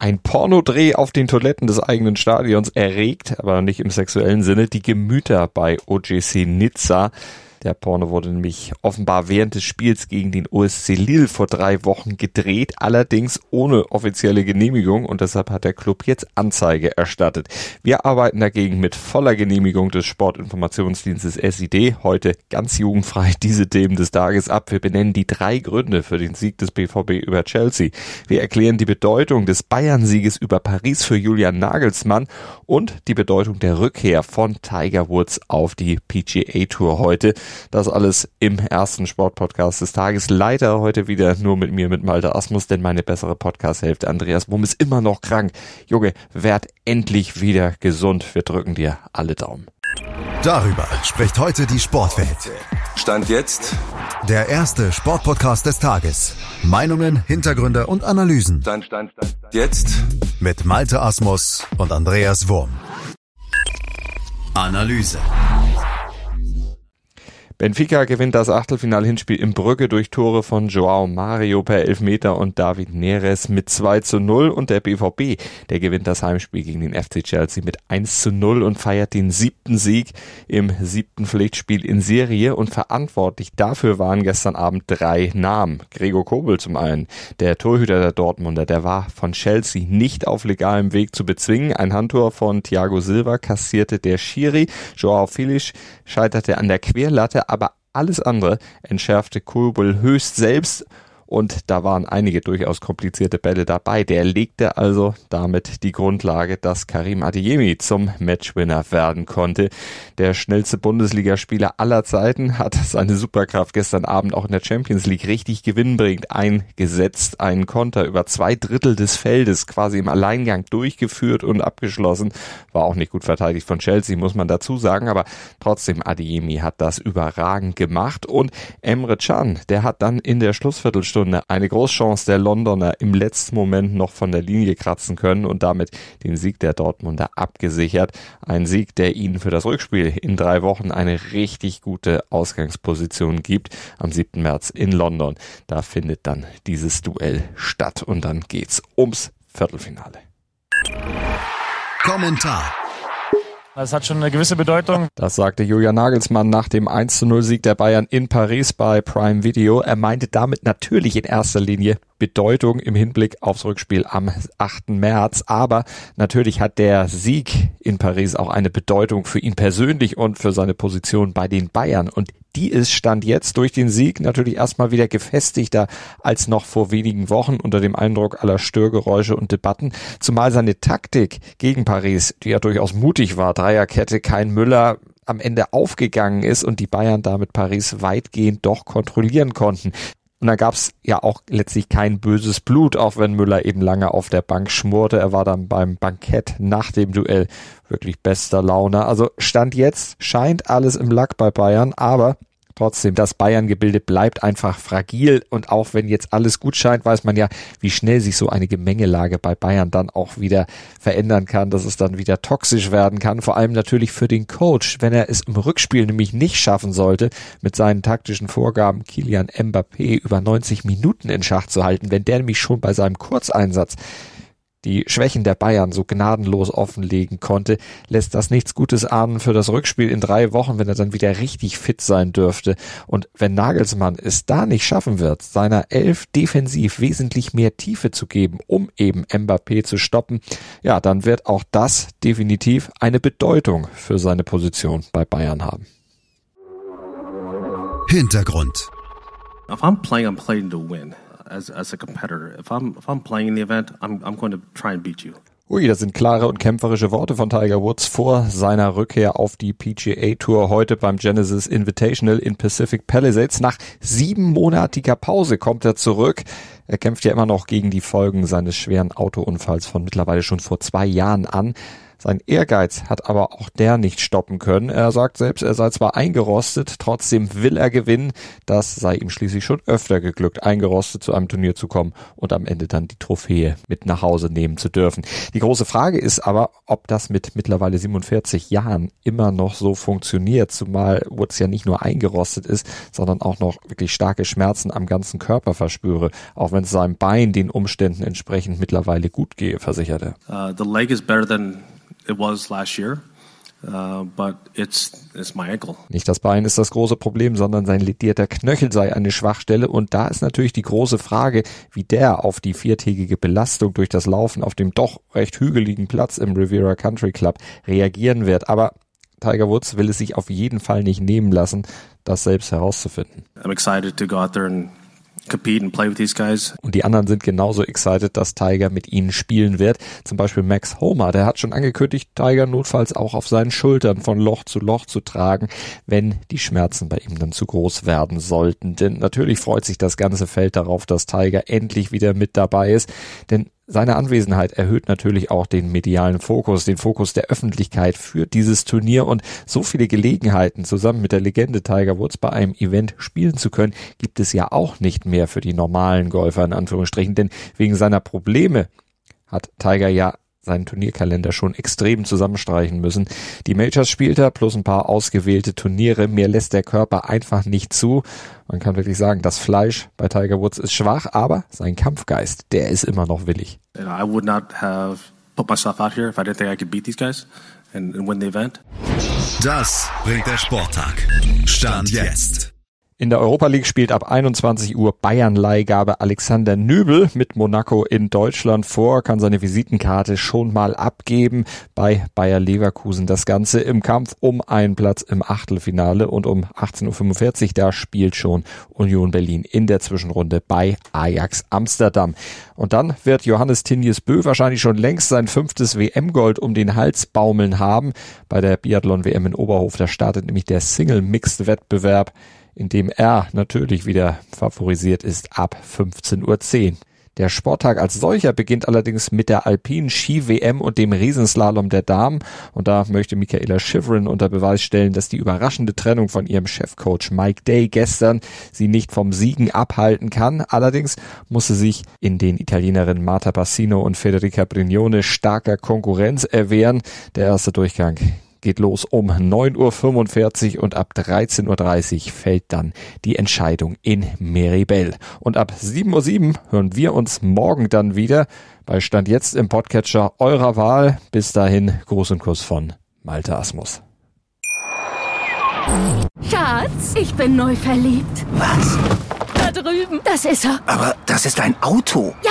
Ein Pornodreh auf den Toiletten des eigenen Stadions erregt, aber nicht im sexuellen Sinne, die Gemüter bei OGC Nizza. Der Porno wurde nämlich offenbar während des Spiels gegen den OSC Lille vor drei Wochen gedreht, allerdings ohne offizielle Genehmigung und deshalb hat der Club jetzt Anzeige erstattet. Wir arbeiten dagegen mit voller Genehmigung des Sportinformationsdienstes SID heute ganz jugendfrei diese Themen des Tages ab. Wir benennen die drei Gründe für den Sieg des BVB über Chelsea. Wir erklären die Bedeutung des Bayern-Sieges über Paris für Julian Nagelsmann und die Bedeutung der Rückkehr von Tiger Woods auf die PGA Tour heute. Das alles im ersten Sportpodcast des Tages. Leider heute wieder nur mit mir, mit Malte Asmus, denn meine bessere Podcast-Hälfte, Andreas Mumm, ist immer noch krank. Junge, werd endlich wieder gesund. Wir drücken dir alle Daumen. Darüber spricht heute die Sportwelt. Stand jetzt. Der erste Sportpodcast des Tages. Meinungen, Hintergründe und Analysen. Stand, stand, stand. Jetzt. Mit Malte Asmus und Andreas Wurm. Analyse. Benfica gewinnt das Achtelfinal-Hinspiel in Brügge durch Tore von Joao Mario per Elfmeter und David Neres mit 2 zu 0 und der BVB, der gewinnt das Heimspiel gegen den FC Chelsea mit 1 zu 0 und feiert den siebten Sieg im siebten Pflichtspiel in Serie und verantwortlich dafür waren gestern Abend drei Namen. Gregor Kobel zum einen, der Torhüter der Dortmunder, der war von Chelsea nicht auf legalem Weg zu bezwingen. Ein Handtor von Thiago Silva kassierte der Schiri. Joao Felix scheiterte an der Querlatte, aber alles andere entschärfte Kurbel höchst selbst und da waren einige durchaus komplizierte Bälle dabei. Der legte also damit die Grundlage, dass Karim Adeyemi zum Matchwinner werden konnte. Der schnellste Bundesligaspieler aller Zeiten hat seine Superkraft gestern Abend auch in der Champions League richtig gewinnbringend eingesetzt. Einen Konter über zwei Drittel des Feldes quasi im Alleingang durchgeführt und abgeschlossen. War auch nicht gut verteidigt von Chelsea, muss man dazu sagen, aber trotzdem Adeyemi hat das überragend gemacht und Emre Can, der hat dann in der Schlussviertelstunde Stunde eine Großchance der Londoner im letzten Moment noch von der Linie kratzen können und damit den Sieg der Dortmunder abgesichert. Ein Sieg, der ihnen für das Rückspiel in drei Wochen eine richtig gute Ausgangsposition gibt. Am 7. März in London. Da findet dann dieses Duell statt und dann geht's ums Viertelfinale. Kommentar. Das hat schon eine gewisse Bedeutung. Das sagte Julian Nagelsmann nach dem 1 zu 0 Sieg der Bayern in Paris bei Prime Video. Er meinte damit natürlich in erster Linie Bedeutung im Hinblick aufs Rückspiel am 8. März. Aber natürlich hat der Sieg in Paris auch eine Bedeutung für ihn persönlich und für seine Position bei den Bayern. Und die ist Stand jetzt durch den Sieg natürlich erstmal wieder gefestigter als noch vor wenigen Wochen unter dem Eindruck aller Störgeräusche und Debatten. Zumal seine Taktik gegen Paris, die ja durchaus mutig war, Dreierkette, kein Müller, am Ende aufgegangen ist und die Bayern damit Paris weitgehend doch kontrollieren konnten. Und da gab's ja auch letztlich kein böses Blut, auch wenn Müller eben lange auf der Bank schmorte. Er war dann beim Bankett nach dem Duell wirklich bester Laune. Also Stand jetzt scheint alles im Lack bei Bayern, aber Trotzdem, das Bayern-Gebilde bleibt einfach fragil und auch wenn jetzt alles gut scheint, weiß man ja, wie schnell sich so eine Gemengelage bei Bayern dann auch wieder verändern kann, dass es dann wieder toxisch werden kann. Vor allem natürlich für den Coach, wenn er es im Rückspiel nämlich nicht schaffen sollte, mit seinen taktischen Vorgaben Kilian Mbappé über 90 Minuten in Schach zu halten, wenn der nämlich schon bei seinem Kurzeinsatz die Schwächen der Bayern so gnadenlos offenlegen konnte, lässt das nichts Gutes ahnen für das Rückspiel in drei Wochen, wenn er dann wieder richtig fit sein dürfte. Und wenn Nagelsmann es da nicht schaffen wird, seiner Elf defensiv wesentlich mehr Tiefe zu geben, um eben Mbappé zu stoppen, ja, dann wird auch das definitiv eine Bedeutung für seine Position bei Bayern haben. Hintergrund. If I'm playing, I'm playing to win as, as a competitor. If I'm, if I'm playing in the event, I'm, I'm going to try and beat you. Ui, das sind klare und kämpferische Worte von Tiger Woods vor seiner Rückkehr auf die PGA Tour heute beim Genesis Invitational in Pacific Palisades. Nach siebenmonatiger Pause kommt er zurück. Er kämpft ja immer noch gegen die Folgen seines schweren Autounfalls von mittlerweile schon vor zwei Jahren an. Sein Ehrgeiz hat aber auch der nicht stoppen können. Er sagt selbst, er sei zwar eingerostet, trotzdem will er gewinnen. Das sei ihm schließlich schon öfter geglückt, eingerostet zu einem Turnier zu kommen und am Ende dann die Trophäe mit nach Hause nehmen zu dürfen. Die große Frage ist aber, ob das mit mittlerweile 47 Jahren immer noch so funktioniert, zumal Woods ja nicht nur eingerostet ist, sondern auch noch wirklich starke Schmerzen am ganzen Körper verspüre, auch wenn es seinem Bein den Umständen entsprechend mittlerweile gut gehe, versicherte. Uh, the leg is better than it was last year. Uh, but it's, it's my ankle. Nicht das Bein ist das große Problem, sondern sein ledierter Knöchel sei eine Schwachstelle und da ist natürlich die große Frage, wie der auf die viertägige Belastung durch das Laufen auf dem doch recht hügeligen Platz im Riviera Country Club reagieren wird. Aber Tiger Woods will es sich auf jeden Fall nicht nehmen lassen, das selbst herauszufinden. I'm excited to go out there and Und die anderen sind genauso excited, dass Tiger mit ihnen spielen wird. Zum Beispiel Max Homer, der hat schon angekündigt, Tiger notfalls auch auf seinen Schultern von Loch zu Loch zu tragen, wenn die Schmerzen bei ihm dann zu groß werden sollten. Denn natürlich freut sich das ganze Feld darauf, dass Tiger endlich wieder mit dabei ist. Denn seine Anwesenheit erhöht natürlich auch den medialen Fokus, den Fokus der Öffentlichkeit für dieses Turnier. Und so viele Gelegenheiten zusammen mit der Legende Tiger Woods bei einem Event spielen zu können, gibt es ja auch nicht mehr für die normalen Golfer in Anführungsstrichen, denn wegen seiner Probleme hat Tiger ja seinen Turnierkalender schon extrem zusammenstreichen müssen. Die Majors spielt er plus ein paar ausgewählte Turniere. Mehr lässt der Körper einfach nicht zu. Man kann wirklich sagen, das Fleisch bei Tiger Woods ist schwach, aber sein Kampfgeist, der ist immer noch willig. I would not have put myself out here if I didn't think I could beat these guys and, and win the event. Das bringt der Sporttag. Stand jetzt. In der Europa League spielt ab 21 Uhr Bayern-Leihgabe Alexander Nübel mit Monaco in Deutschland vor, kann seine Visitenkarte schon mal abgeben bei Bayer Leverkusen. Das Ganze im Kampf um einen Platz im Achtelfinale und um 18.45 Uhr, da spielt schon Union Berlin in der Zwischenrunde bei Ajax Amsterdam. Und dann wird Johannes Tinjes Bö wahrscheinlich schon längst sein fünftes WM-Gold um den Hals baumeln haben. Bei der Biathlon-WM in Oberhof, da startet nämlich der Single-Mixed-Wettbewerb in dem er natürlich wieder favorisiert ist ab 15.10 Uhr. Der Sporttag als solcher beginnt allerdings mit der alpinen Ski-WM und dem Riesenslalom der Damen. Und da möchte Michaela Schifrin unter Beweis stellen, dass die überraschende Trennung von ihrem Chefcoach Mike Day gestern sie nicht vom Siegen abhalten kann. Allerdings muss sie sich in den Italienerinnen Marta Bassino und Federica Brignone starker Konkurrenz erwehren. Der erste Durchgang geht los um 9.45 Uhr und ab 13.30 Uhr fällt dann die Entscheidung in Meribel. Und ab 7.07 Uhr hören wir uns morgen dann wieder bei Stand jetzt im Podcatcher eurer Wahl. Bis dahin, Gruß und Kuss von Malte Asmus. Schatz, ich bin neu verliebt. Was? Da drüben. Das ist er. Aber das ist ein Auto. Ja,